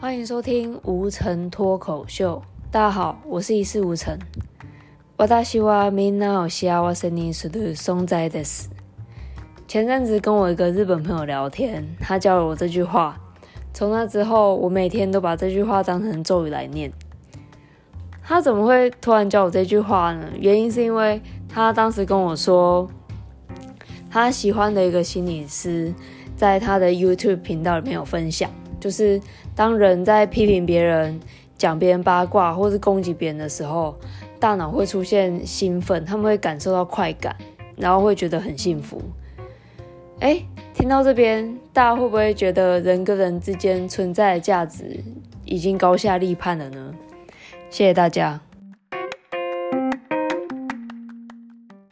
欢迎收听无尘脱口秀。大家好，我是一事无成。我大希望みんなを幸せにする存在です。前阵子跟我一个日本朋友聊天，他教了我这句话。从那之后，我每天都把这句话当成咒语来念。他怎么会突然教我这句话呢？原因是因为他当时跟我说，他喜欢的一个心理师在他的 YouTube 频道里面有分享， 就是当人在批评别人、讲别人八卦或是攻击别人的时候，大脑会出现兴奋，他们会感受到快感，然后会觉得很幸福。哎，听到这边，大家会不会觉得人跟人之间存在的价值已经高下立判了呢？谢谢大家。